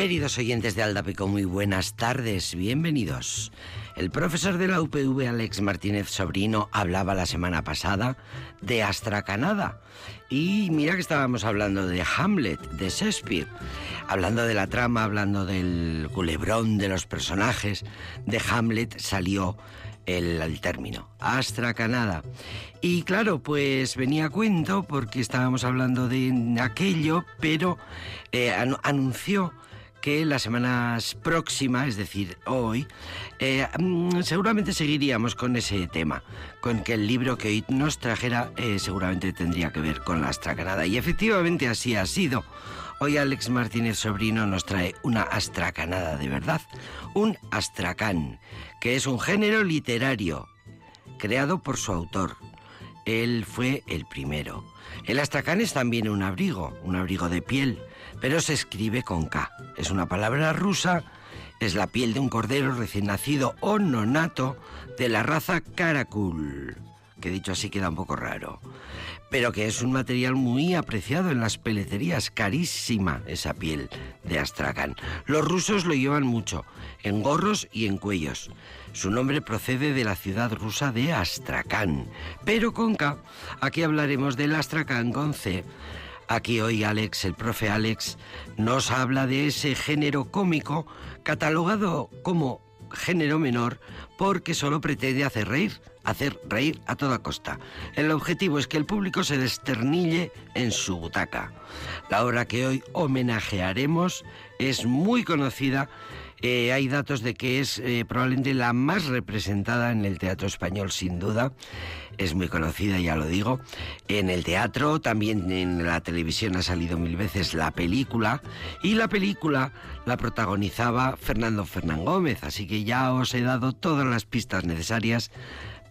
Queridos oyentes de Aldapeco, muy buenas tardes, bienvenidos. El profesor de la UPV, Alex Martínez Sobrino, hablaba la semana pasada de Astracanada. Y mira que estábamos hablando de Hamlet, de Shakespeare, hablando de la trama, hablando del culebrón de los personajes. De Hamlet salió el, término, Astracanada. Y claro, pues venía a cuento porque estábamos hablando de aquello, pero eh, anunció que las semanas próximas, es decir, hoy, eh, mm, seguramente seguiríamos con ese tema, con que el libro que hoy nos trajera eh, seguramente tendría que ver con la astracanada. Y efectivamente así ha sido. Hoy Alex Martínez Sobrino nos trae una astracanada de verdad, un astracán, que es un género literario creado por su autor. Él fue el primero. El astracán es también un abrigo, un abrigo de piel, pero se escribe con K. Es una palabra rusa, es la piel de un cordero recién nacido o nonato de la raza Karakul, que dicho así queda un poco raro, pero que es un material muy apreciado en las peleterías, carísima esa piel de Astracán. Los rusos lo llevan mucho, en gorros y en cuellos. Su nombre procede de la ciudad rusa de Astracán, pero con K. Aquí hablaremos del Astracán con C Aquí hoy Alex, el profe Alex, nos habla de ese género cómico catalogado como género menor porque solo pretende hacer reír, hacer reír a toda costa. El objetivo es que el público se desternille en su butaca. La obra que hoy homenajearemos es muy conocida eh, hay datos de que es eh, probablemente la más representada en el teatro español, sin duda. Es muy conocida, ya lo digo. En el teatro, también en la televisión ha salido mil veces la película. Y la película la protagonizaba Fernando Fernán Gómez. Así que ya os he dado todas las pistas necesarias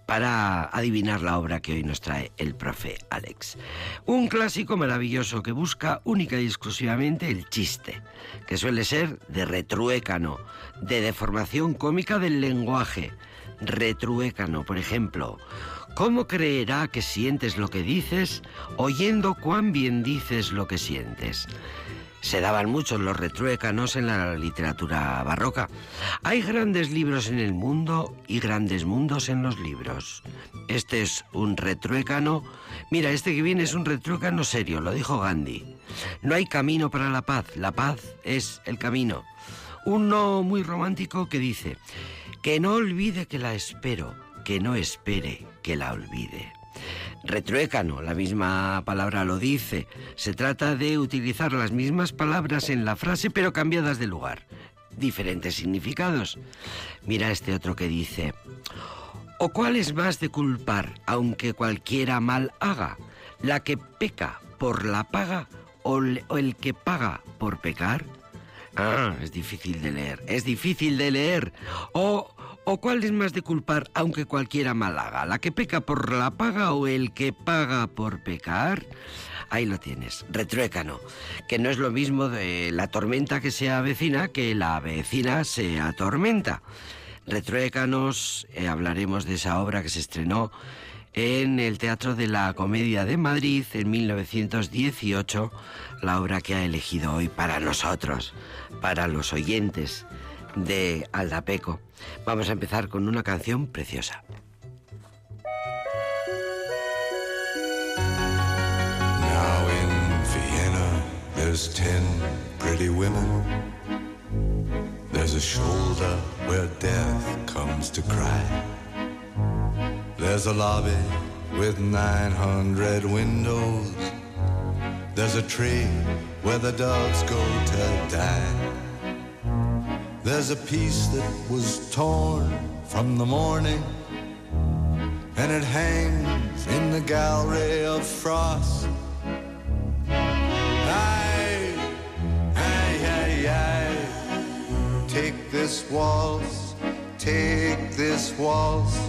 para adivinar la obra que hoy nos trae el profe Alex. Un clásico maravilloso que busca única y exclusivamente el chiste, que suele ser de retruécano, de deformación cómica del lenguaje. Retruécano, por ejemplo. ¿Cómo creerá que sientes lo que dices oyendo cuán bien dices lo que sientes? Se daban muchos los retruécanos en la literatura barroca. Hay grandes libros en el mundo y grandes mundos en los libros. Este es un retruécano. Mira, este que viene es un retruécano serio, lo dijo Gandhi. No hay camino para la paz, la paz es el camino. Uno muy romántico que dice, que no olvide que la espero, que no espere que la olvide. Retruécano, la misma palabra lo dice. Se trata de utilizar las mismas palabras en la frase pero cambiadas de lugar. Diferentes significados. Mira este otro que dice, ¿o cuál es más de culpar aunque cualquiera mal haga? ¿La que peca por la paga o el que paga por pecar? Ah, es difícil de leer, es difícil de leer. O ¿O cuál es más de culpar aunque cualquiera mal haga? ¿La que peca por la paga o el que paga por pecar? Ahí lo tienes, retruécano, que no es lo mismo de la tormenta que se avecina que la vecina se atormenta. Retruécanos, eh, hablaremos de esa obra que se estrenó en el Teatro de la Comedia de Madrid en 1918, la obra que ha elegido hoy para nosotros, para los oyentes de Aldapeco. Vamos a empezar con una canción preciosa. Now in Vienna there's ten pretty women. There's a shoulder where death comes to cry. There's a lobby with 900 windows. There's a tree where the dogs go to die. There's a piece that was torn from the morning, and it hangs in the gallery of frost. Take this waltz, take this waltz,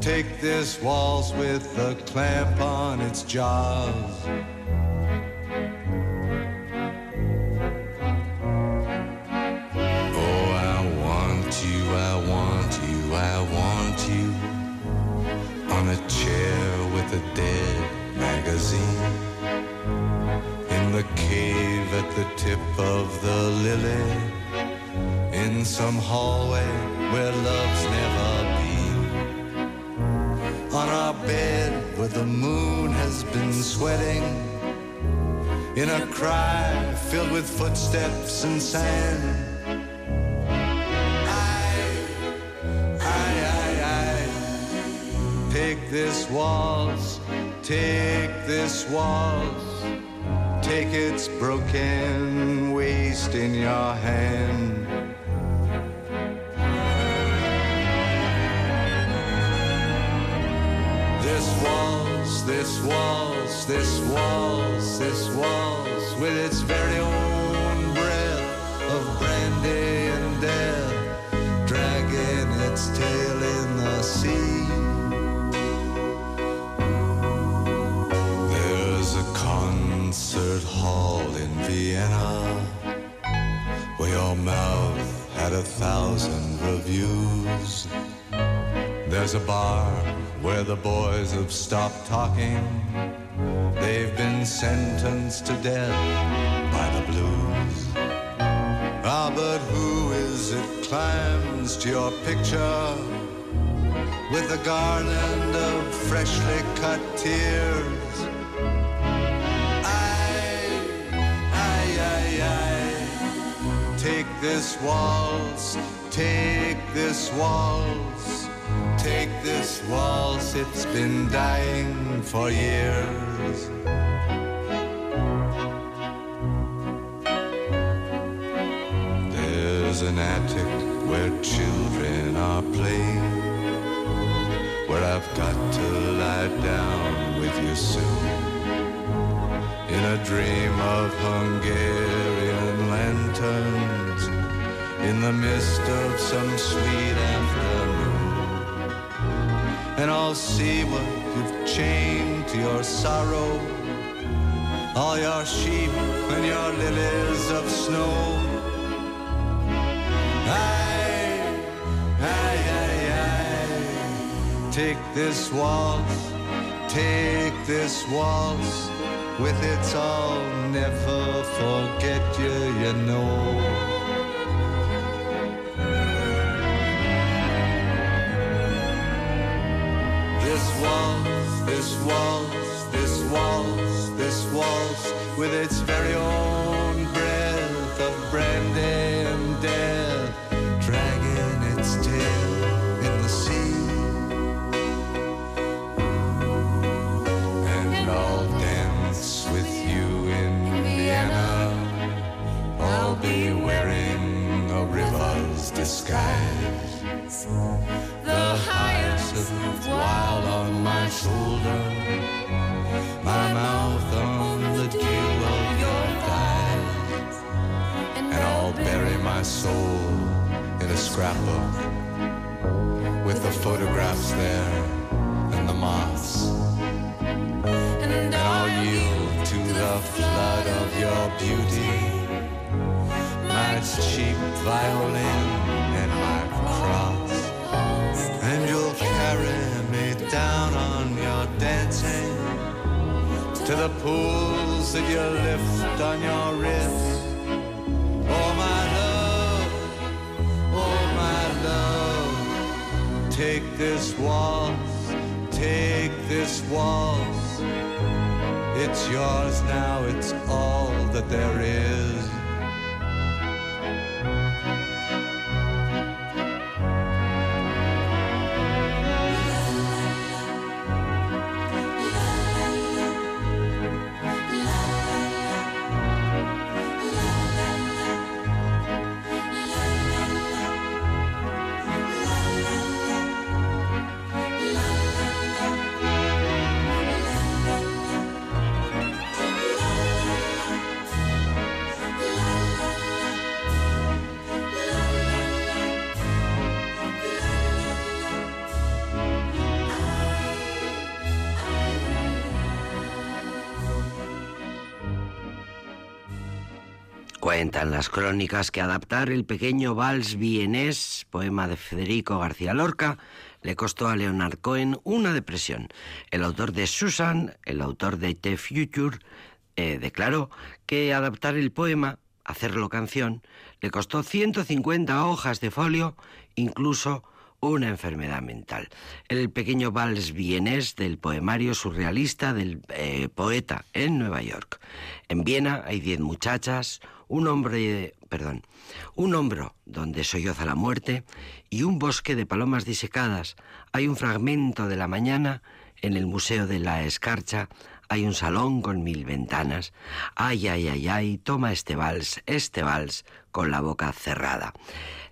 take this waltz with a clamp on its jaws. The cave at the tip of the lily in some hallway where love's never been. On our bed where the moon has been sweating in a cry filled with footsteps and sand. This waltz, take this waltz, take its broken waist in your hand. This waltz, this waltz, this waltz, this waltz, with its very own breath of brandy and death, dragging its tail concert hall in Vienna where your mouth had a thousand reviews. There's a bar where the boys have stopped talking. They've been sentenced to death by the blues. Ah, but who is it climbs to your picture with a garland of freshly cut tears? This waltz, take this waltz. Take this waltz, it's been dying for years. There's an attic where children are playing, where I've got to lie down with you soon. In a dream of Hungarian lanterns, in the mist of some sweet afternoon and I'll see what you've chained to your sorrow. All your sheep and your lilies of snow. Aye, aye, aye, aye. Take this waltz, take this waltz. With its I'll never forget you, you know. With its very own breath of brandy and death, dragging its tail in the sea. And I'll dance with you in Vienna. I'll be wearing a river's disguise. The hyacinth wild on my shoulder, soul in a scrapbook with the photographs there and the moths. And I'll yield to the flood of your beauty, my cheap violin and my cross. And you'll carry me down on your dancing to the pools that you lift on your wrist. Take this waltz, take this waltz. It's yours now, it's all that there is. Cuentan las crónicas que adaptar el pequeño vals vienés, poema de Federico García Lorca, le costó a Leonard Cohen una depresión. El autor de Susan, el autor de The Future, eh, declaró que adaptar el poema hacerlo canción, le costó 150 hojas de folio, incluso una enfermedad mental. El pequeño vals vienés del poemario surrealista del eh, poeta en Nueva York. En Viena hay diez muchachas, un hombre, perdón, un hombro donde solloza la muerte y un bosque de palomas disecadas. Hay un fragmento de la mañana en el Museo de la Escarcha hay un salón con mil ventanas. Ay, ay, ay, ay, toma este vals, este vals, con la boca cerrada.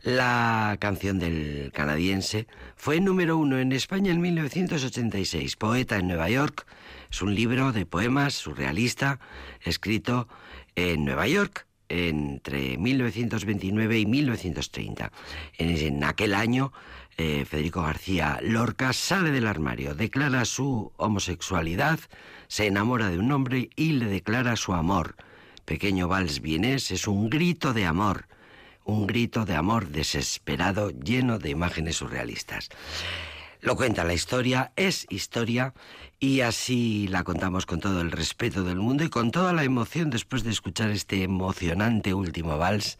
La canción del canadiense fue número uno en España en 1986. Poeta en Nueva York. Es un libro de poemas surrealista escrito en Nueva York entre 1929 y 1930. En, aquel año, eh, Federico García Lorca sale del armario, declara su homosexualidad, se enamora de un hombre y le declara su amor. Pequeño Vals Vienés es un grito de amor, un grito de amor desesperado lleno de imágenes surrealistas. Lo cuenta la historia, es historia y así la contamos con todo el respeto del mundo y con toda la emoción después de escuchar este emocionante último vals,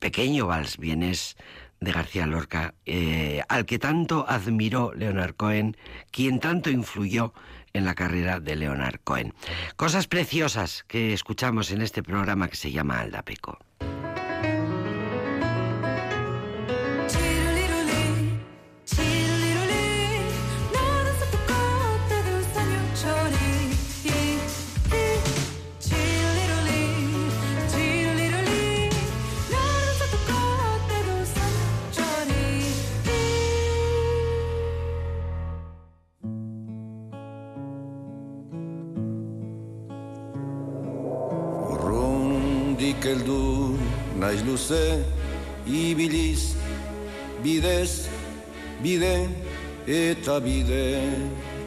pequeño vals vienes de García Lorca, eh, al que tanto admiró Leonard Cohen, quien tanto influyó en la carrera de Leonard Cohen. Cosas preciosas que escuchamos en este programa que se llama Aldapeco. Luze ibiliz bidez bide eta bide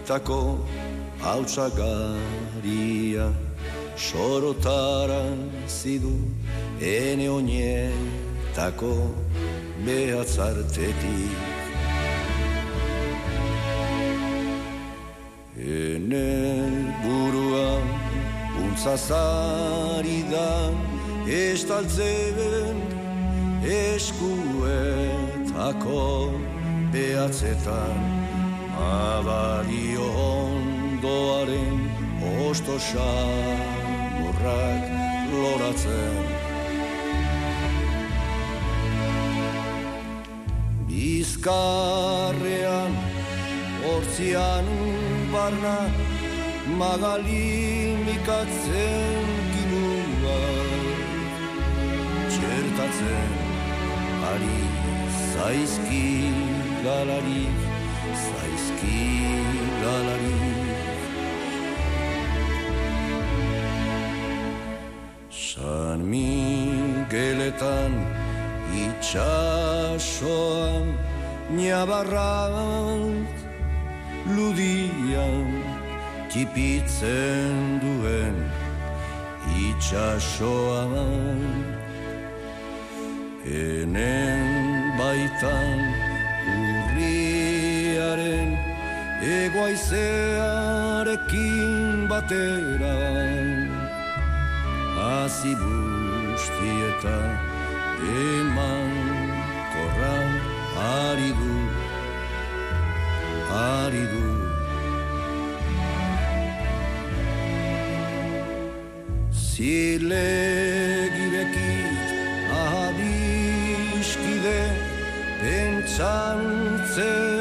tako hautsagaria sorotara zidu ene oinetako behatzartetik ene burua untzazari da estaltzen eskuetako behatzetan abario ondoaren osto xamurrak loratzen. Bizkarrean hortzian barna magalimikatzen gertatzen ari zaizki galari zaizki galari San Migueletan itxasoan Niabarran ludian Kipitzen duen itxasoan Enen baitan urriaren egoaizearekin batera Hazi bustieta eman korran ari du, ari du. Santzean zanze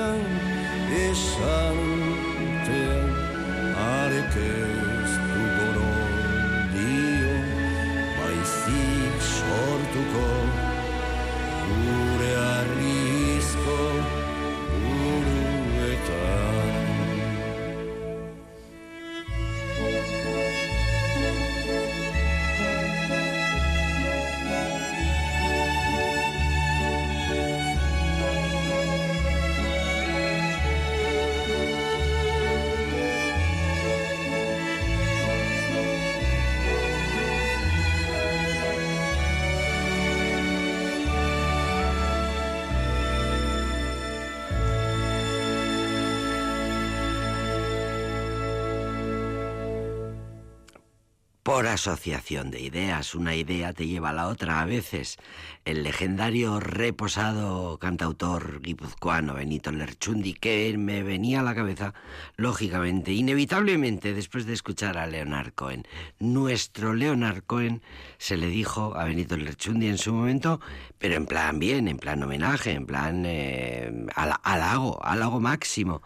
por asociación de ideas. Una idea te lleva a la otra a veces. El legendario reposado cantautor guipuzcoano Benito Lerchundi, que me venía a la cabeza, lógicamente, inevitablemente, después de escuchar a Leonard Cohen. Nuestro Leonard Cohen se le dijo a Benito Lerchundi en su momento, pero en plan bien, en plan homenaje, en plan eh, halago, halago máximo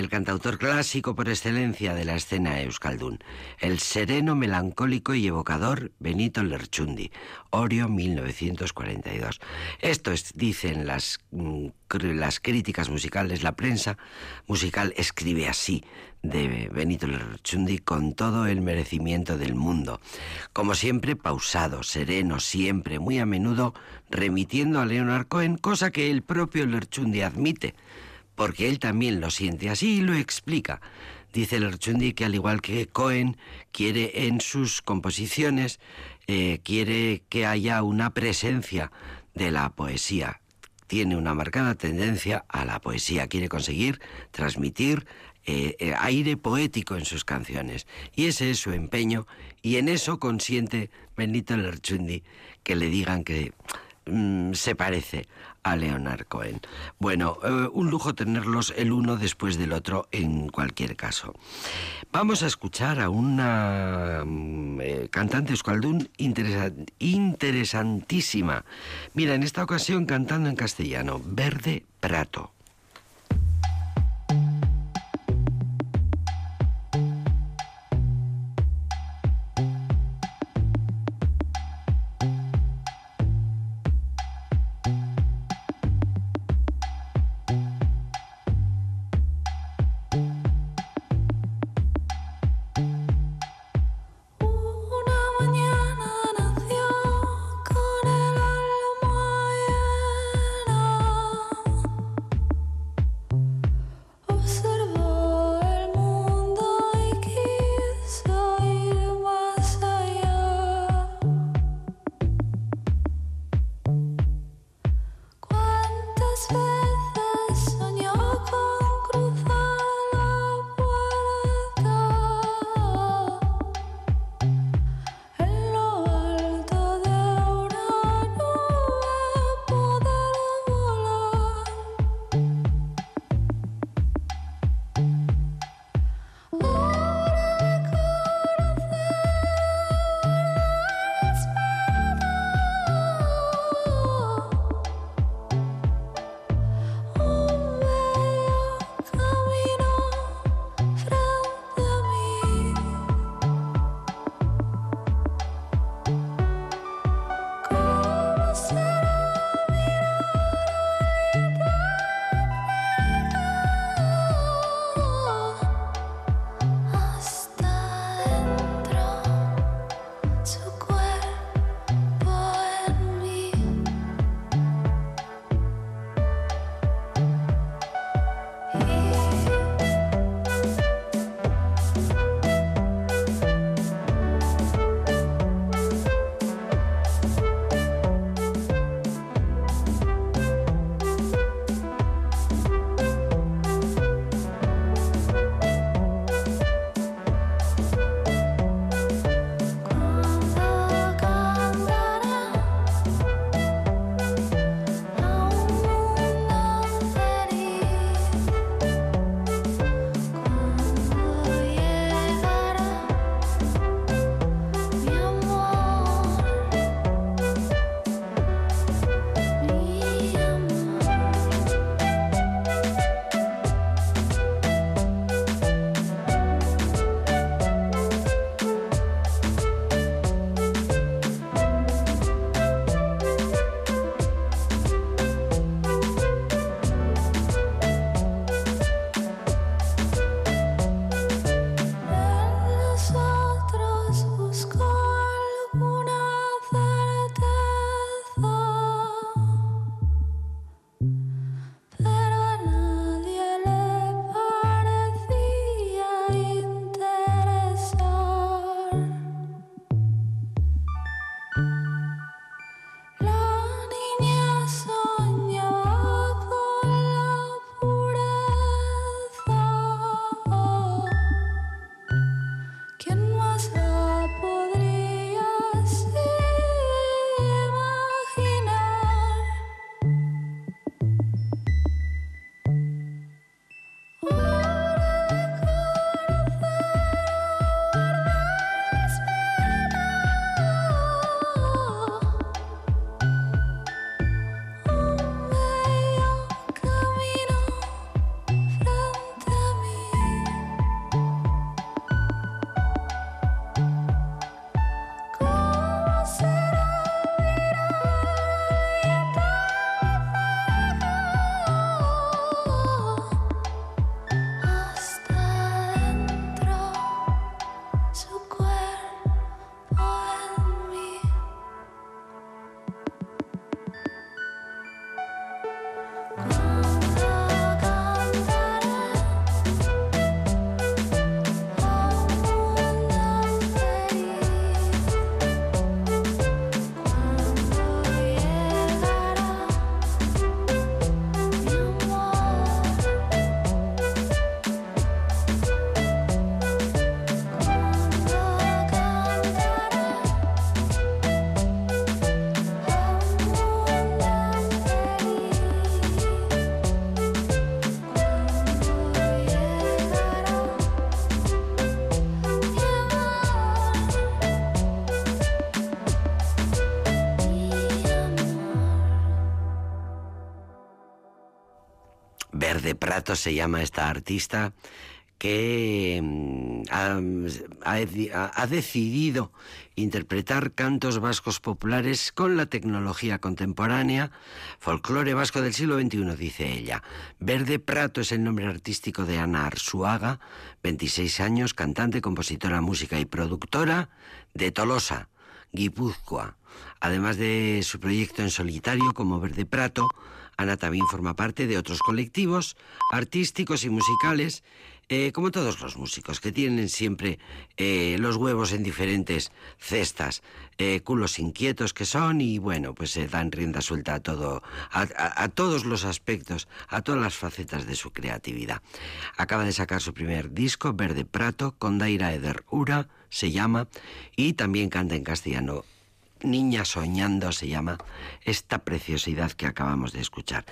el cantautor clásico por excelencia de la escena euskaldún, el sereno, melancólico y evocador Benito Lerchundi, Orio 1942. Esto es, dicen las, mm, las críticas musicales, la prensa musical escribe así de Benito Lerchundi con todo el merecimiento del mundo. Como siempre, pausado, sereno, siempre, muy a menudo remitiendo a Leonard Cohen, cosa que el propio Lerchundi admite porque él también lo siente así y lo explica. Dice Lerchundi que al igual que Cohen quiere en sus composiciones, eh, quiere que haya una presencia de la poesía. Tiene una marcada tendencia a la poesía, quiere conseguir transmitir eh, eh, aire poético en sus canciones. Y ese es su empeño y en eso consiente Benito Lerchundi que le digan que mm, se parece a Leonard Cohen. Bueno, eh, un lujo tenerlos el uno después del otro en cualquier caso. Vamos a escuchar a una mm, eh, cantante escualdún interesantísima. Mira, en esta ocasión cantando en castellano, Verde Prato. Se llama esta artista que mm, ha, ha- ha decidido interpretar cantos vascos populares con la tecnología contemporánea, folclore vasco del siglo XXI, dice ella. Verde Prato es el nombre artístico de Ana Arsuaga, 26 años, cantante, compositora, música y productora de Tolosa, Guipúzcoa. Además de su proyecto en solitario como Verde Prato, Ana también forma parte de otros colectivos artísticos y musicales, eh, como todos los músicos, que tienen siempre eh, los huevos en diferentes cestas, eh, culos inquietos que son y bueno, pues se dan rienda suelta a todo, a, todos los aspectos, a todas las facetas de su creatividad. Acaba de sacar su primer disco, Verde Prato, con Daira Eder Ura, se llama, y también canta en castellano. Niña Soñando se llama esta preciosidad que acabamos de escuchar.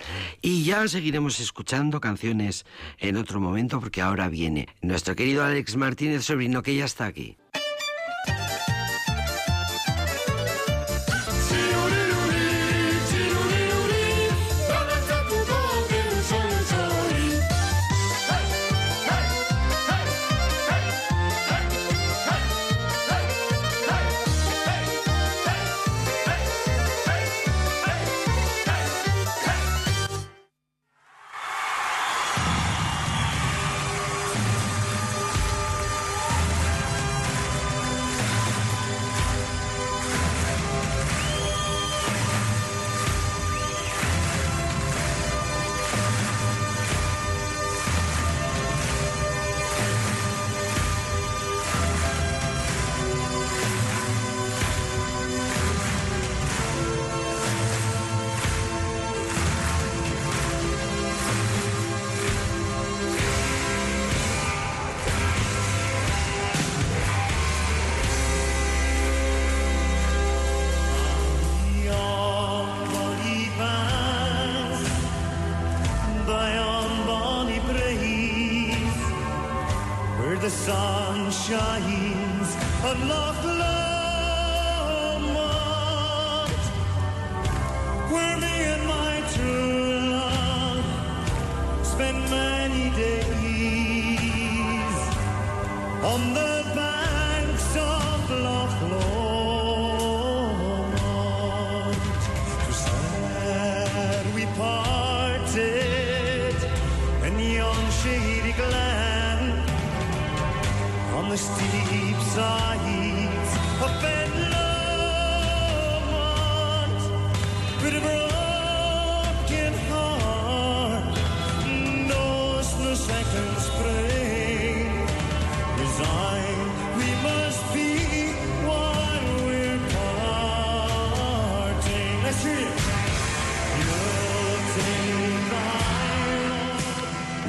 Y ya seguiremos escuchando canciones en otro momento porque ahora viene nuestro querido Alex Martínez Sobrino que ya está aquí.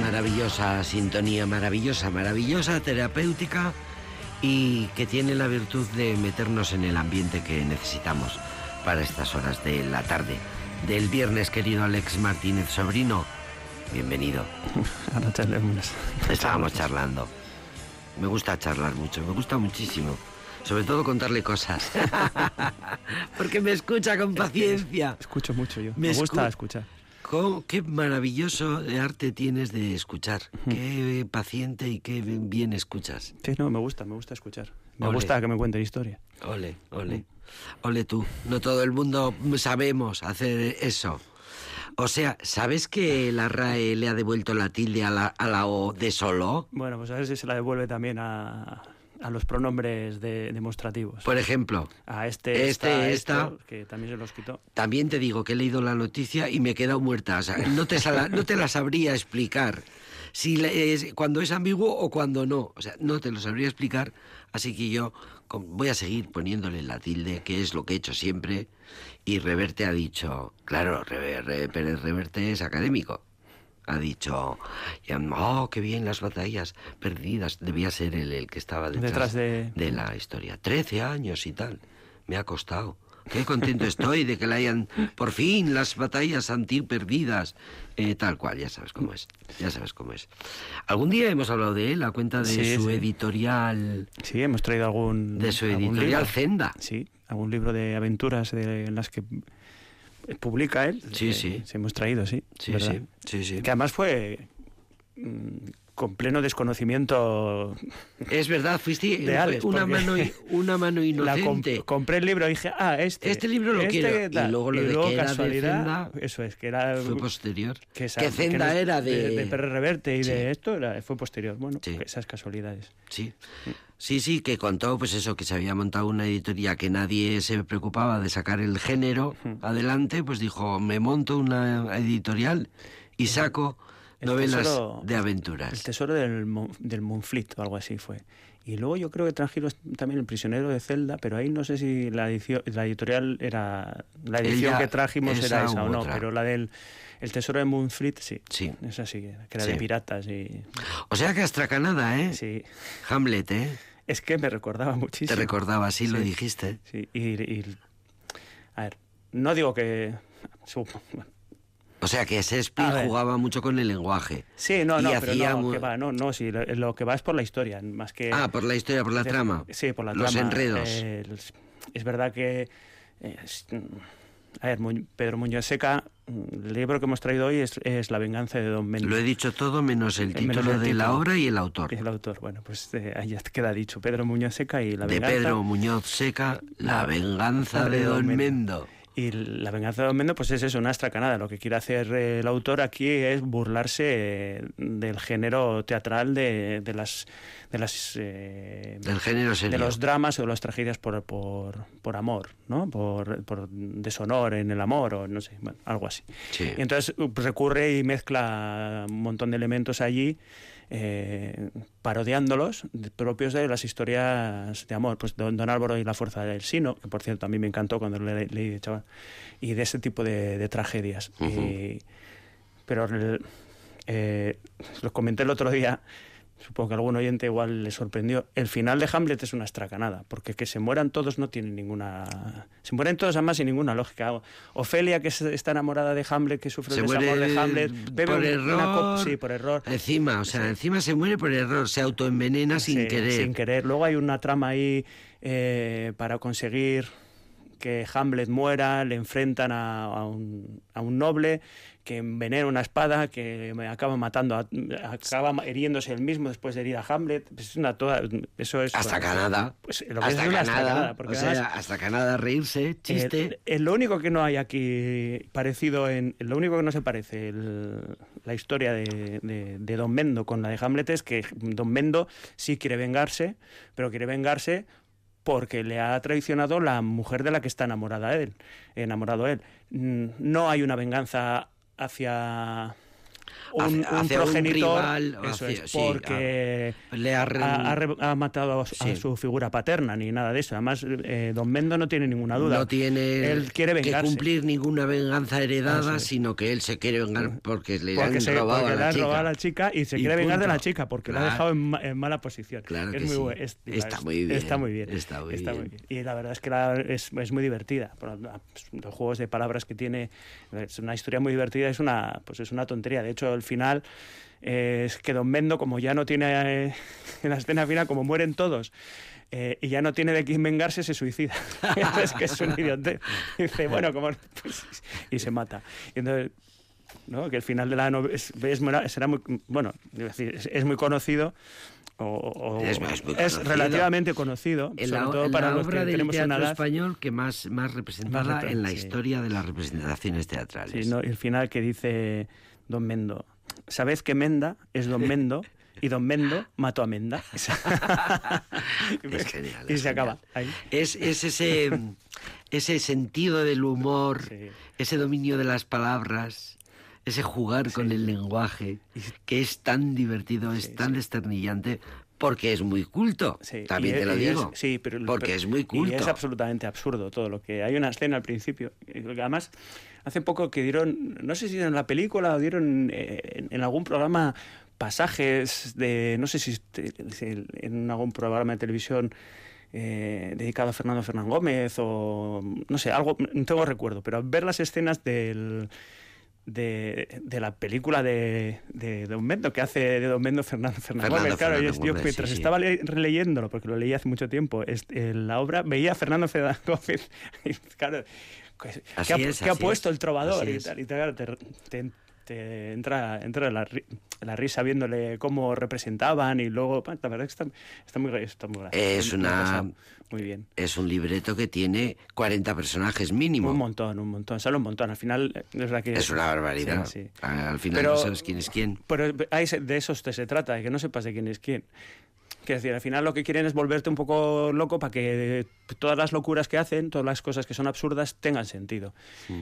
Maravillosa sintonía, maravillosa, maravillosa, terapéutica y que tiene la virtud de meternos en el ambiente que necesitamos para estas horas de la tarde. Del viernes, querido Alex Martínez Sobrino, bienvenido. Estábamos charlando. Me gusta charlar mucho, me gusta muchísimo. Sobre todo contarle cosas. Porque me escucha con paciencia. Escucho mucho yo. Me Me, gusta escu- escuchar. Qué maravilloso arte tienes de escuchar. Qué paciente y qué bien escuchas. Sí, no, me gusta, me gusta escuchar. Me Ole. gusta que me cuenten historia. Ole, ole. Ole tú. No todo el mundo sabemos hacer eso. O sea, ¿sabes que la RAE le ha devuelto la tilde a la, a la O de solo? Bueno, pues a ver si se la devuelve también a, a los pronombres de- demostrativos. Por ejemplo, a este, este, esta, esta. esto, que también se los quitó. también te digo que he leído la noticia y me he quedado muerta. O sea, no te, sala- no te la sabría explicar. Si le- es, cuando es ambiguo o cuando no. O sea, no te lo sabría explicar. Así que yo voy a seguir poniéndole la tilde, que es lo que he hecho siempre. Y Reverte ha dicho, claro, Re- Re- Pérez Reverte es académico. Ha dicho, oh, qué bien las batallas perdidas. Debía ser él el que estaba detrás, Detrás de- de la historia. Trece años y tal. Me ha costado. Qué contento estoy de que le hayan, por fin, las batallas anti perdidas. Eh, tal cual, ya sabes cómo es. Ya sabes cómo es. Algún día hemos hablado de él, a cuenta de Sí, su sí. editorial. Sí, hemos traído algún. De su editorial. Zenda. Sí, algún libro de aventuras de, en las que publica él. Sí, eh, sí. Se hemos traído, sí. Sí, ¿verdad? sí, sí, sí. Que además fue mm, con pleno desconocimiento. Es verdad, fuiste De Alex, una, mano, una mano comp- inocente. compré el libro y dije, ah, este. Este libro lo quiero. Y luego lo de que era de Zenda eso es, que era. Fue posterior. que, esa- que Zenda era de... De, Perre Reverte y Sí. de esto era- fue posterior. Bueno, Sí. esas casualidades. Sí. Sí, sí, que contó pues eso, que se había montado una editoría que nadie se preocupaba de sacar el género adelante, pues dijo, me monto una editorial y saco el novelas tesoro- de El aventuras. tesoro del, del Moonfleet o algo así fue. Y luego yo creo que trajeron también El prisionero de Zelda, pero ahí no sé si la, edición, la editorial era. La edición Ella- que trajimos esa era esa o no, otra. pero la del El tesoro de Moonfleet sí. Sí. Esa sí, que era Sí. de piratas y. O sea que Astracanada, ¿eh? Sí. Hamlet, ¿eh? Es que me recordaba muchísimo. Te recordaba, así lo Sí. dijiste. Sí, y, y- A ver, no digo que. bueno, sea que Shakespeare jugaba mucho con el lenguaje. Sí, no, no, pero no, que va, no, no, sí, lo, lo que va es por la historia, más que... Ah, por la historia, por la de- trama. Sí, por la Los trama. enredos. Eh, es- verdad que... eh, es- a ver, Pedro Muñoz Seca, el libro que hemos traído hoy es, es La venganza de Don Mendes. Lo he dicho todo menos el Eh, menos título el de la título. obra y el autor. El autor, bueno, pues eh, ahí queda dicho. Pedro Muñoz Seca y La de venganza... Pedro Muñoz Seca, La- venganza de Don Mendo. Y la venganza de Don Mendo, pues es eso, una astracanada. Lo que quiere hacer eh, el autor aquí es burlarse eh, del género teatral de, de las, de las eh, Del género serio. de los dramas o de las tragedias por, por, por amor, ¿no? Por, por deshonor en el amor o no sé, bueno, algo así. Sí. Y entonces uh, pues, recurre y mezcla un montón de elementos allí, eh, parodiándolos, propios de las historias de amor. Pues Don, Don Álvaro y la fuerza del Sino, que por cierto a mí me encantó cuando le leí de chaval, y de ese tipo de, de tragedias. Y- pero el- eh, lo comenté el otro día, supongo que algún oyente igual le sorprendió. El final de Hamlet es una estracanada, porque que se mueran todos no tiene ninguna. Se mueren todos además sin ninguna lógica. Ofelia, que está enamorada de Hamlet, que sufre Se el desamor de Hamlet, bebe por error. una copa- sí, por error. Encima, o sea, encima se muere por error, se autoenvenena sin Sí, querer. Sin querer. Luego hay una trama ahí eh, para conseguir que Hamlet muera, le enfrentan a, a un, a un noble que envenena una espada, que acaba matando, a- acaba hiriéndose él mismo después de herir a Hamlet. Pues es una toda, eso es Hasta Canadá. Pues lo que hasta es Canadá. astracanada, porque o sea, además- hasta Canadá reírse, chiste. Eh, eh, lo único que no hay aquí parecido en. Lo único que no se parece el- la historia de, de- de Don Mendo con la de Hamlet es que Don Mendo sí quiere vengarse, pero quiere vengarse porque le ha traicionado la mujer de la que está enamorada él, enamorado él. Mm, No hay una venganza hacia un, Hacia- un hacia un progenitor, rival, o eso hacia- es, sí, porque Le ha matado a, su- a Sí. su figura paterna ni nada de eso. Además, eh, Don Mendo no tiene ninguna duda. no tiene Él quiere que cumplir ninguna venganza heredada, es. sino que él se quiere vengar porque le porque han se, robado porque a le la han chica. robado a la chica y se Y quiere vengar de la chica porque la ha Claro. dejado en, ma- en mala posición. Claro es que muy sí. buen- es- Está es- muy bien, Está muy bien. está muy bien. Y la verdad es que la- es, es muy divertida. Los juegos de palabras que tiene es una historia muy divertida. Es una, pues es una tontería. De hecho, el final eh, es que Don Mendo, como ya no tiene eh, en la escena final, como mueren todos. eh, y ya no tiene de quién vengarse, se suicida. es que es un idiota. Dice, bueno, como. pues, y se mata. Y entonces, ¿no? que el final de la novela es, es será muy bueno es, es muy conocido o, o- Es- muy conocido. relativamente conocido En sobre la, todo en para la los obra que del tenemos una teatro edad español que más, más representada Más en la sí. historia de las representaciones teatrales. sí, ¿no? Y el final que dice Don Mendo sabed que Menda es Don Mendo y Don Mendo mató a Menda Es genial, y es se genial. acaba ahí. Es, es ese, ese sentido del humor, Sí. ese dominio de las palabras, ese jugar con el lenguaje, que es tan divertido, es tan sí. desternillante, porque es muy culto. Sí, También y te lo es- digo. sí, pero, porque pero- es muy culto. Y es absolutamente absurdo todo lo que... Hay una escena al principio, eh, además, hace poco que dieron, no sé si en la película o dieron eh, en, algún programa pasajes de, no sé si, este- en algún programa de televisión eh, dedicado a Fernando Fernán Gómez o no sé, algo, no tengo recuerdo, pero ver las escenas del... De, de la película de, de Don Mendo, que hace de Don Mendo Fernando Fernán Fernando Gómez. Claro, yo, yo Gómez, mientras sí, estaba le- releyéndolo, porque lo leí hace mucho tiempo, es- eh, la obra, veía a Fernando Fernán Gómez, claro, ¿qué, Así qué ha, es, puesto es, el trovador? así Y es. tal, y tal, te, te- te entra, entra la, la risa viéndole cómo representaban y luego, la verdad que está, está muy, está muy. Es una- Muy bien. Es un libreto que tiene 40 personajes mínimo. Un montón, un montón, sale un montón. Al final, eh, es verdad que... Es una barbaridad. Sí, sí. Al final Pero- no sabes quién es quién. Pero de eso se trata, de que no sepas de quién es quién. Quiero decir, al final lo que quieren es volverte un poco loco para que todas las locuras que hacen, todas las cosas que son absurdas, tengan sentido.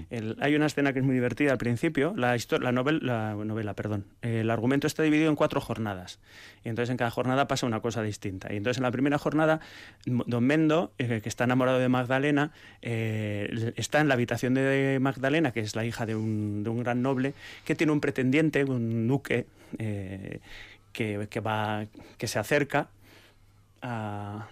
El- hay una escena que es muy divertida al principio. La, histo- la, novel- la novela, perdón. El argumento está dividido en cuatro jornadas. Y entonces en cada jornada pasa una cosa distinta. Y entonces en la primera jornada, Don Mendo, eh, que está enamorado de Magdalena, eh, está en la habitación de Magdalena, que es la hija de un, de un gran noble, que tiene un pretendiente, un duque, eh, que, va, que se acerca a,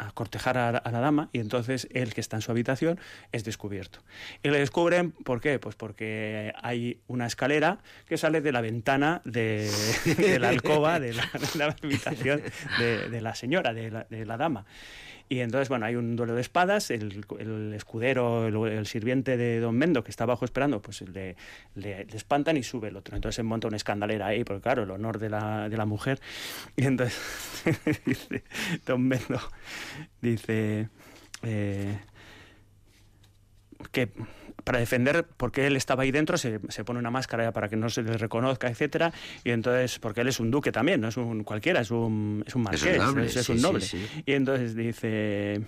a cortejar a, la dama y entonces él que está en su habitación es descubierto. Y le descubren, ¿por qué? Pues porque hay una escalera que sale de la ventana de, la alcoba de la, habitación de, la señora, de la dama. Y entonces, bueno, hay un duelo de espadas, el, escudero, el, sirviente de Don Mendo, que está abajo esperando, pues le, le- le espantan y sube el otro. Entonces se monta una escandalera ahí, porque claro, el honor de la, de la mujer. Y entonces dice Don Mendo, dice eh, que para defender, porque él estaba ahí dentro, se, se pone una máscara para que no se le reconozca, etcétera, y entonces, porque él es un duque también, no es un cualquiera, es un, es un Es un marqués, noble, es, es sí, un noble. sí. Y entonces dice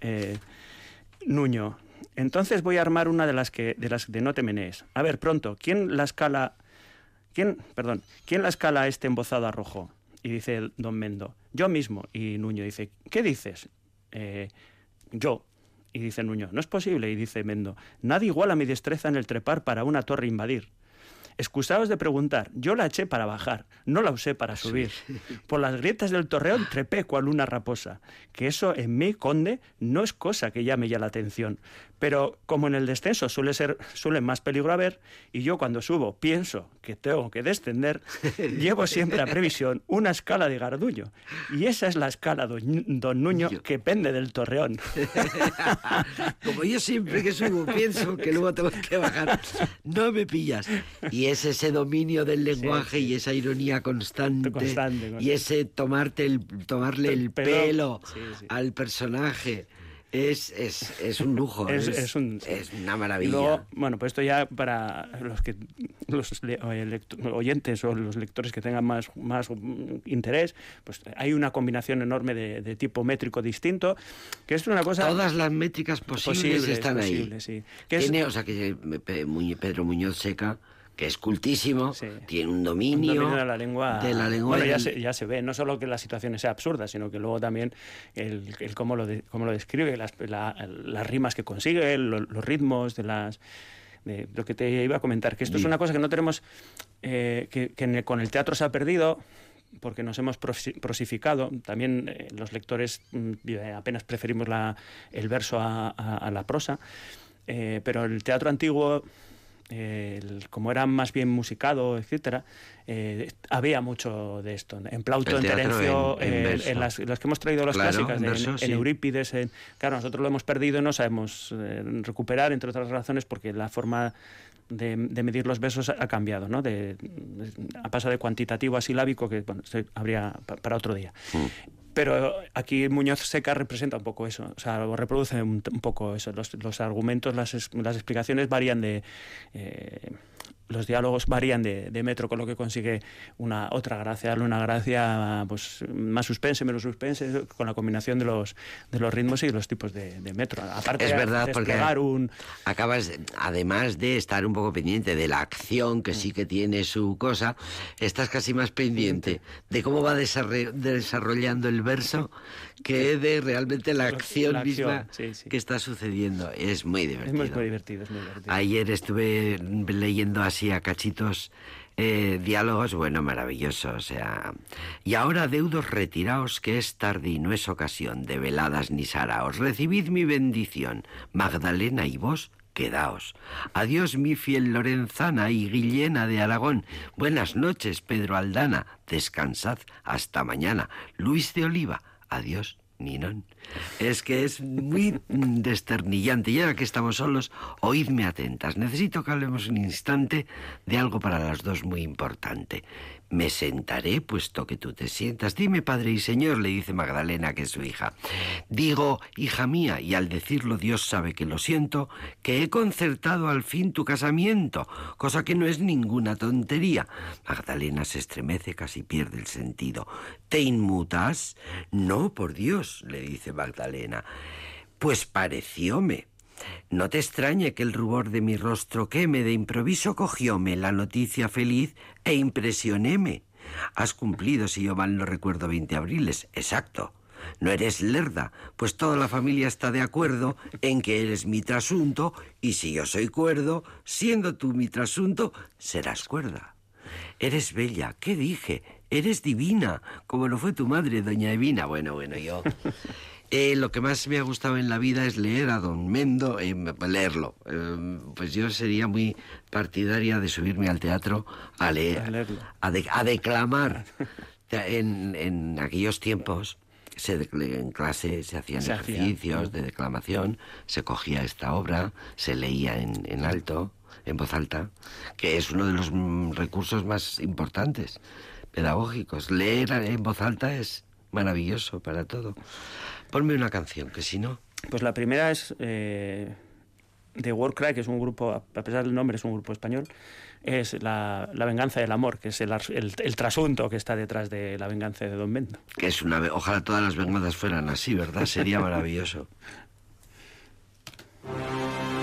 eh, Nuño, entonces voy a armar una de las que de las de no te menees. A ver, pronto, ¿quién la escala quién, perdón, quién la escala a este embozado a rojo? Y dice Don Mendo, yo mismo. Y Nuño dice, ¿qué dices? "Eh, yo. Y dice Nuño, no es posible. Y dice Mendo, nadie iguala mi destreza en el trepar para una torre invadir. Excusaos de preguntar, yo la eché para bajar, no la usé para subir. Por las grietas del torreón trepé cual una raposa, que eso en mí, conde, no es cosa que llame ya la atención. Pero como en el descenso suele ser, suele más peligro haber, y yo cuando subo pienso que tengo que descender, llevo siempre a previsión una escala de garduño. Y esa es la escala, don, don Nuño, que pende del torreón. Como yo siempre que subo pienso que luego tengo que bajar, no me pillas. Y es ese dominio del lenguaje y esa ironía constante, Constante, constante. y ese tomarte el, tomarle el El pelo, pelo. Sí, sí. al personaje. Es, es, es un lujo, Es- es, es un- es una Y maravilla. luego, bueno, pues esto ya para los que los le- oyentes o los lectores que tengan más, más interés, pues hay una combinación enorme de, de tipo métrico distinto, que es una cosa Todas las métricas posibles, posible, están ahí. sí. Que Tiene, o sea, que eh, Pedro Muñoz Seca, que es cultísimo, Sí. tiene un un dominio, dominio de la lengua. de la lengua Bueno, ya se, ya se ve, no solo que las situaciones sean absurdas, sino que luego también el, el cómo, lo de- cómo lo describe, las, la- las rimas que consigue, lo- los ritmos de las. de lo que te iba a comentar, que esto es una cosa que no tenemos. eh, que que en el- con el teatro se ha perdido porque nos hemos prosi- prosificado. También eh, los lectores mm, eh, apenas preferimos la- el verso a, a- a la prosa. Eh, pero el teatro antiguo, eh, el- como era más bien musicado, etcétera, eh, había mucho de esto. En Plauto, en Terencio, en- en eh, en las, las que hemos traído las Claro, clásicas, en de- en, sí. Eurípides, en- claro, nosotros lo hemos perdido y no sabemos eh, recuperar, entre otras razones, porque la forma de, de medir los versos ha cambiado, ¿no? De, de- ha pasado de cuantitativo a silábico, que bueno, habría pa- para otro día. Pero aquí Muñoz Seca representa un poco eso, o sea, reproduce un, un poco eso. Los, los argumentos, las, las explicaciones varían de. eh, los diálogos varían de, de metro, con lo que consigue una otra gracia, darle una gracia pues más suspense, menos suspense, con la combinación de los, de los ritmos y los tipos de, de metro. Aparte Es de verdad, porque un, acabas, además de estar un poco pendiente de la acción, que sí que tiene su cosa, estás casi más pendiente de cómo va desarrollando el verso que de realmente la La acción acción, misma sí, sí. que está sucediendo. Es muy es divertido. muy, muy divertido, es muy divertido. Ayer estuve leyendo así a cachitos eh, diálogos, bueno, maravilloso, o sea... Y ahora, deudos, retiraos, que es tarde y no es ocasión de veladas ni saraos. Recibid mi bendición, Magdalena y vos, quedaos. Adiós, mi fiel Lorenzana y Guillena de Aragón. Buenas noches, Pedro Aldana. Descansad hasta mañana. Luis de Oliva. Adiós, Es que es muy desternillante. Y ahora que estamos solos, oídme atentas. Necesito que hablemos un instante de algo para las dos muy importante. Me sentaré puesto que tú te sientas. Dime, padre y señor, le dice Magdalena, que es su hija. Digo, hija mía, y al decirlo Dios sabe que lo siento, que he concertado al fin tu casamiento, cosa que no es ninguna tontería. Magdalena se estremece, casi pierde el sentido. ¿Te inmutas? No, por Dios, le dice Magdalena. Pues parecióme. No te extrañe que el rubor de mi rostro queme, de improviso cogióme la noticia feliz e impresionéme. Has cumplido, si yo mal no recuerdo, veinte abriles. Exacto. No eres lerda, pues toda la familia está de acuerdo en que eres mi trasunto, y si yo soy cuerdo, siendo tú mi trasunto, serás cuerda. Eres bella, ¿qué dije? Eres divina, como lo fue tu madre, doña Evina. Bueno, bueno, yo. Eh, lo que más me ha gustado en la vida es leer a Don Mendo, eh, leerlo. Eh, pues yo sería muy partidaria de subirme al teatro a leer, a, a, declamar. en, en, aquellos tiempos se en clase se hacían ejercicios de declamación, se cogía esta obra, se leía en, en alto, en voz alta, que es uno de los mm, recursos más importantes pedagógicos. Leer en voz alta es maravilloso para todo. Ponme una canción, que si no... Pues la primera es eh, de Warcry, que es un grupo, a pesar del nombre, es un grupo español. Es la, venganza del amor, que es el, el, trasunto que está detrás de la venganza de Don Bento. Que es una... Ojalá todas las venganzas fueran así, ¿verdad? Sería maravilloso.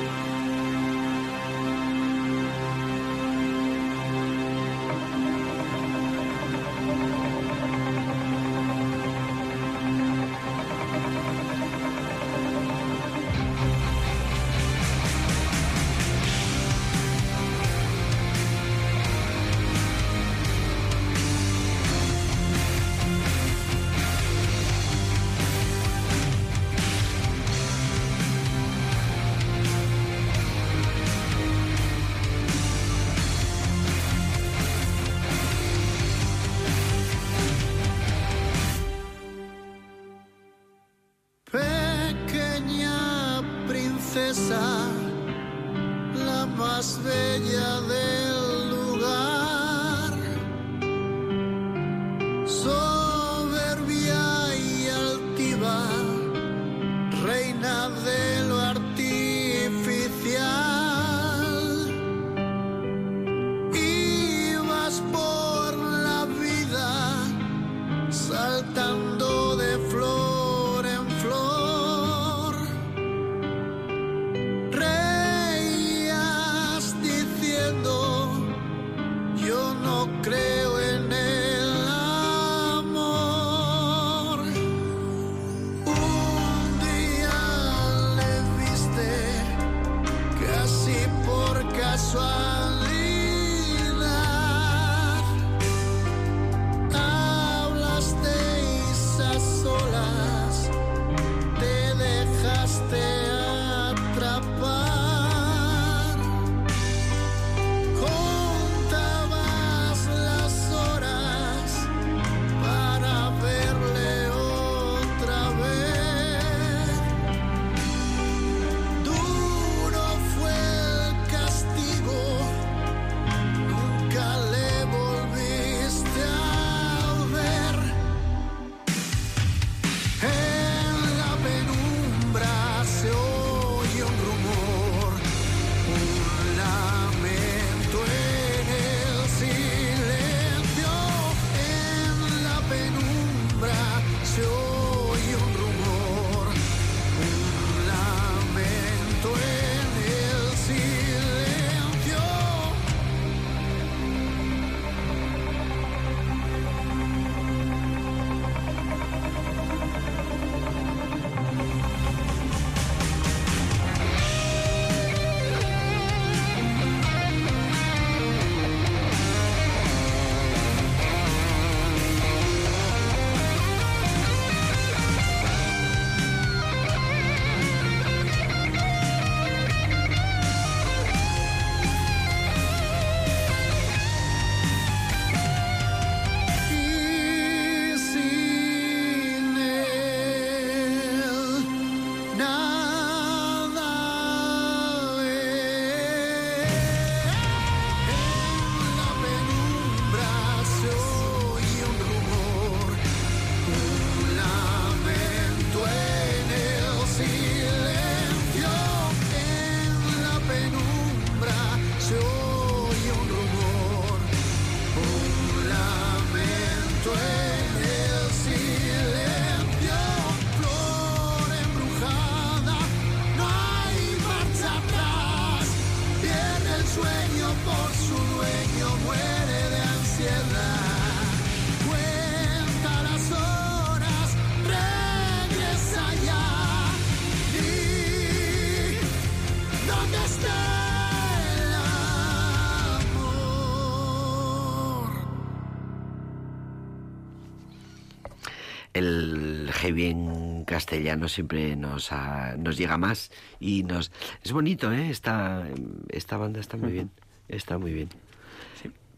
castellano siempre nos, ha- nos llega más y nos... Es bonito, ¿eh? Esta, esta banda está muy bien. Está muy bien.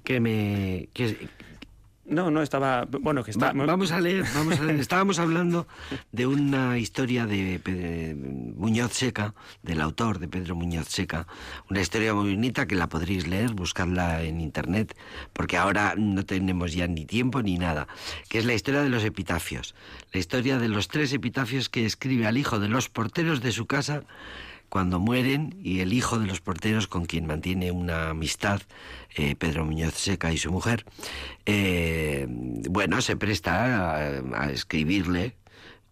Que me... Que, No, no, estaba... Bueno, que está... Va- vamos a leer, vamos a leer. Estábamos hablando de una historia de Pe- Muñoz Seca, del autor de Pedro Muñoz Seca, una historia muy bonita que la podréis leer, buscarla en internet, porque ahora no tenemos ya ni tiempo ni nada, que es la historia de los epitafios, la historia de los tres epitafios que escribe al hijo de los porteros de su casa cuando mueren y el hijo de los porteros con quien mantiene una amistad, eh, Pedro Muñoz Seca y su mujer, eh, bueno, se presta a, a escribirle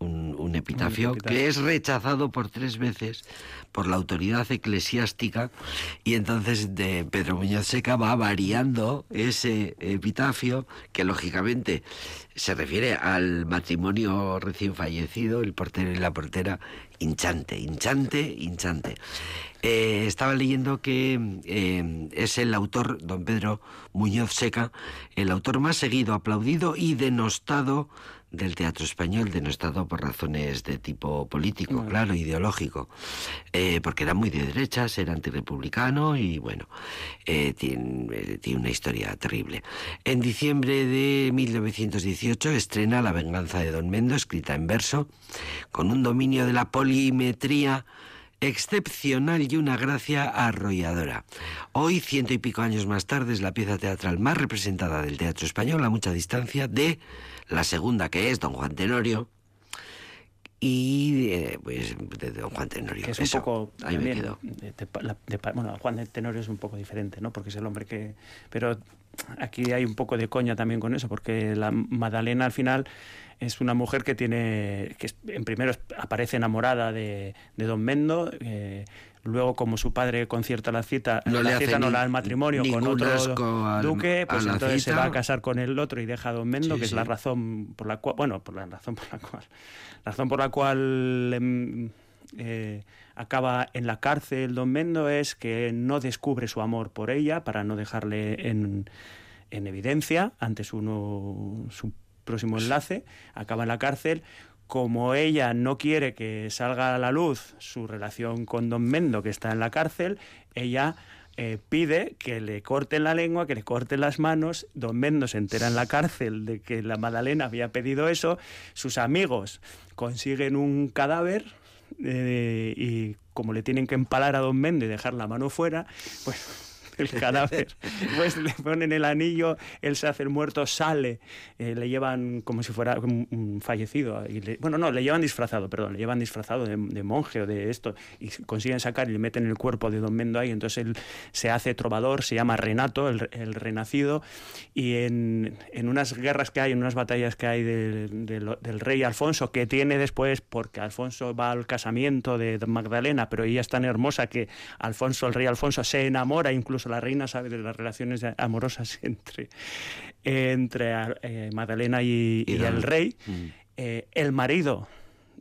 un, un epitafio Un epitafio. que es rechazado por tres veces por la autoridad eclesiástica y entonces de Pedro Muñoz Seca va variando ese epitafio que lógicamente se refiere al matrimonio recién fallecido, el portero y la portera, hinchante, hinchante, hinchante. Eh, estaba leyendo que eh, es el autor, don Pedro Muñoz Seca, el autor más seguido, aplaudido y denostado del teatro español, denostado por razones de tipo político, claro, ideológico, eh, porque era muy de derechas, era antirepublicano y bueno, eh, tiene, eh, tiene una historia terrible. En diciembre de 1918 estrena La venganza de Don Mendo, escrita en verso, con un dominio de la polimetría excepcional y una gracia arrolladora. Hoy, ciento y pico años más tarde, es la pieza teatral más representada del teatro español a mucha distancia de la segunda, que es Don Juan Tenorio, y eh, pues de Don Juan Tenorio. que es un Eso, poco ahí me quedo. de- bueno Juan de Tenorio es un poco diferente no porque es el hombre que pero aquí hay un poco de coña también con eso porque la Madalena al final es una mujer que tiene que en primero aparece enamorada de, de Don Mendo eh, luego como su padre concierta la cita No le la hace cita no la da el matrimonio con otro al- duque pues entonces se va a casar con el otro y deja a Don Mendo Sí, que es la razón por la cual bueno por la razón por la cual razón por la cual em, eh, acaba en la cárcel Don Mendo es que no descubre su amor por ella para no dejarle en, en evidencia ante su, no- su próximo enlace. Acaba en la cárcel. Como ella no quiere que salga a la luz su relación con Don Mendo, que está en la cárcel, ella eh, pide que le corten la lengua, que le corten las manos. Don Mendo se entera en la cárcel de que la Madalena había pedido eso. Sus amigos consiguen un cadáver eh, y como le tienen que empalar a Don Mendo y dejar la mano fuera, pues el cadáver, pues le ponen el anillo, él se hace el muerto, sale, eh, le llevan como si fuera un, fallecido, y le- bueno, no, le llevan disfrazado, perdón, le llevan disfrazado de, de monje o de esto, y consiguen sacar y le meten el cuerpo de Don Mendo ahí, entonces él se hace trovador, se llama Renato, el, el renacido, y en, en unas guerras que hay, en unas batallas que hay del, del- del rey Alfonso, que tiene después, porque Alfonso va al casamiento de Magdalena, pero ella es tan hermosa que Alfonso, el rey Alfonso, se enamora, incluso la reina sabe de las relaciones amorosas entre, entre eh, Magdalena y, Y y don- el rey. Mm. Eh, el marido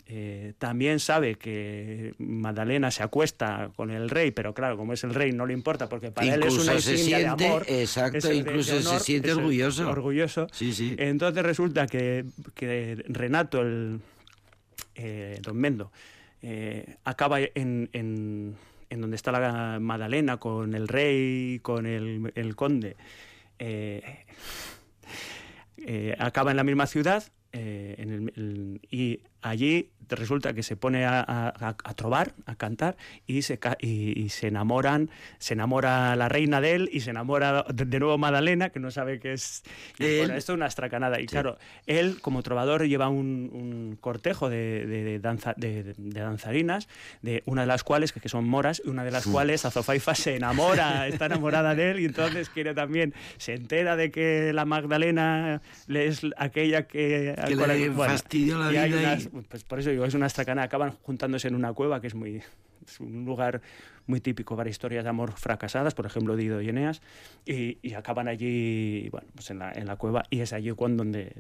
eh, también sabe que Magdalena se acuesta con el rey, pero claro, como es el rey no le importa porque para él es una se insignia de siente- amor. exacto, de- incluso se siente orgulloso. Orgulloso. Sí, sí. Entonces resulta que, que Renato, el eh, Don Mendo, eh, acaba en, en- en donde está la Magdalena con el rey, con el, el conde. eh, eh, acaba en la misma ciudad eh, en el- y allí resulta que se pone a, a- a trobar, a cantar y se, y, y se enamoran, se enamora la reina de él y se enamora de, nuevo Madalena, que no sabe qué es. y bueno, esto es una estracanada. Y claro, él como trovador lleva un, un cortejo de, de- de danza, de, de danzarinas, de una de las cuales, que, son moras, y una de las cuales, Azofaifa, se enamora, está enamorada de él y entonces quiere también, se entera de que la Magdalena le es aquella que... Que le bueno, fastidió la y hay vida y- unas- pues por eso digo, es una estracanada. Acaban juntándose en una cueva que es muy, es un lugar muy típico, varias historias de amor fracasadas, por ejemplo, Dido y Eneas, y, y acaban allí, bueno, pues en la, en la cueva, y es allí cuando donde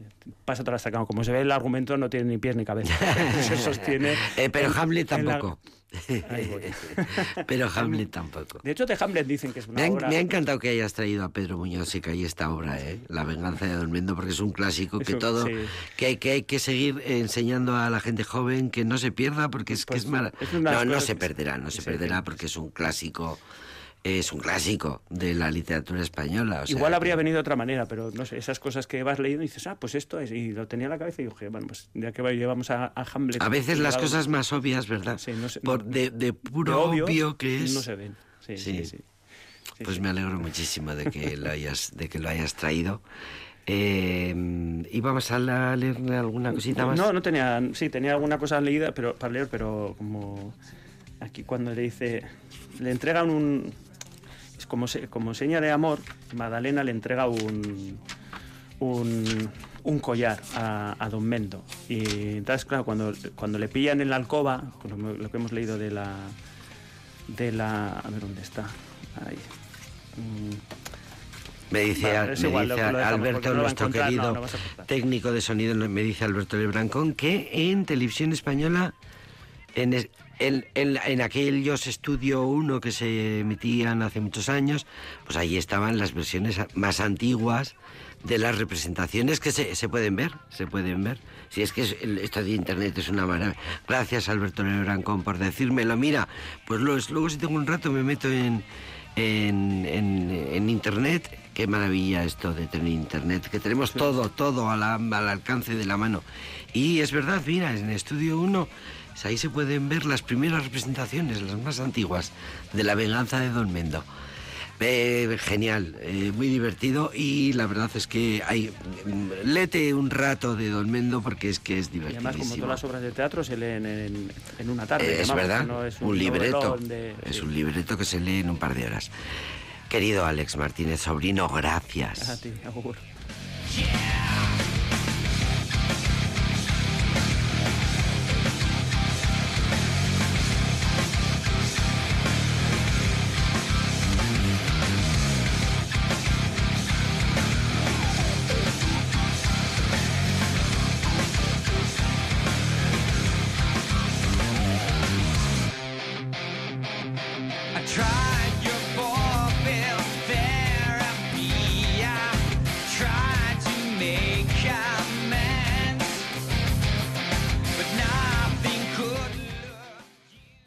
pasa todo hasta Como se ve, el argumento no tiene ni pies ni cabeza. se sostiene. Eh, pero en- Hamlet en la- tampoco. Ahí voy. pero Hamlet tampoco. De hecho, de Hamlet dicen que es una Me ha, obra... me ha encantado que hayas traído a Pedro Muñoz y que hay esta obra, ¿eh? La venganza de Dolmendo, porque es un clásico que Eso, todo, sí. que, hay, que hay que seguir enseñando a la gente joven que no se pierda, porque es Pues, que es las No, no se perderá, no se sí, perderá, porque es un clásico, es un clásico de la literatura española. o sea, Igual habría venido de otra manera, pero no sé, esas cosas que vas leyendo y dices, ah, pues esto es, y lo tenía en la cabeza y dije, bueno, pues ya que llevamos a, a Hamlet. A veces las cosas más obvias, ¿verdad? Sí, no sé- Por de, de de puro obvio, obvio, que es. No se ven. Sí, sí, Sí. Pues me alegro muchísimo de que lo hayas, de que lo hayas traído. Eh, ¿Y vamos a la- leer alguna cosita más? No, no tenía, sí, tenía alguna cosa leída pero, para leer, pero como aquí cuando le dice, le entregan un, como, se- como seña de amor, Magdalena le entrega un, un, un collar a, a Don Mendo. Y entonces, claro, cuando, cuando le pillan en la alcoba, lo, que hemos leído de la, de la, a ver dónde está, ahí. Mm, Me dice, Vale, me igual, dice lo Alberto, no nuestro no, querido no técnico de sonido, me dice Alberto Lebrancón, que en televisión española, en, es- en, en- en aquellos Estudio 1 que se emitían hace muchos años, pues ahí estaban las versiones más antiguas de las representaciones que se, se pueden ver, se pueden ver. Si es que es- esto de internet es una maravilla. Gracias Alberto Lebrancón por decírmelo. Mira, pues lo- luego si tengo un rato me meto en, en, en- en internet. Qué maravilla esto de tener internet, que tenemos todo, todo a la- al alcance de la mano. Y es verdad, mira, en Estudio 1, pues ahí se pueden ver las primeras representaciones, las más antiguas, de la venganza de Don Mendo. Eh, genial, eh, muy divertido y la verdad es que hay mm, lete un rato de Don Mendo porque es que es Y además, como todas las obras de teatro, se leen en, en una tarde. Eh, es llamamos, verdad, no es un, libreto. novelón de- es sí. un libreto que se lee en un par de horas. Querido Alex Martínez Sobrino, gracias. A ti, tried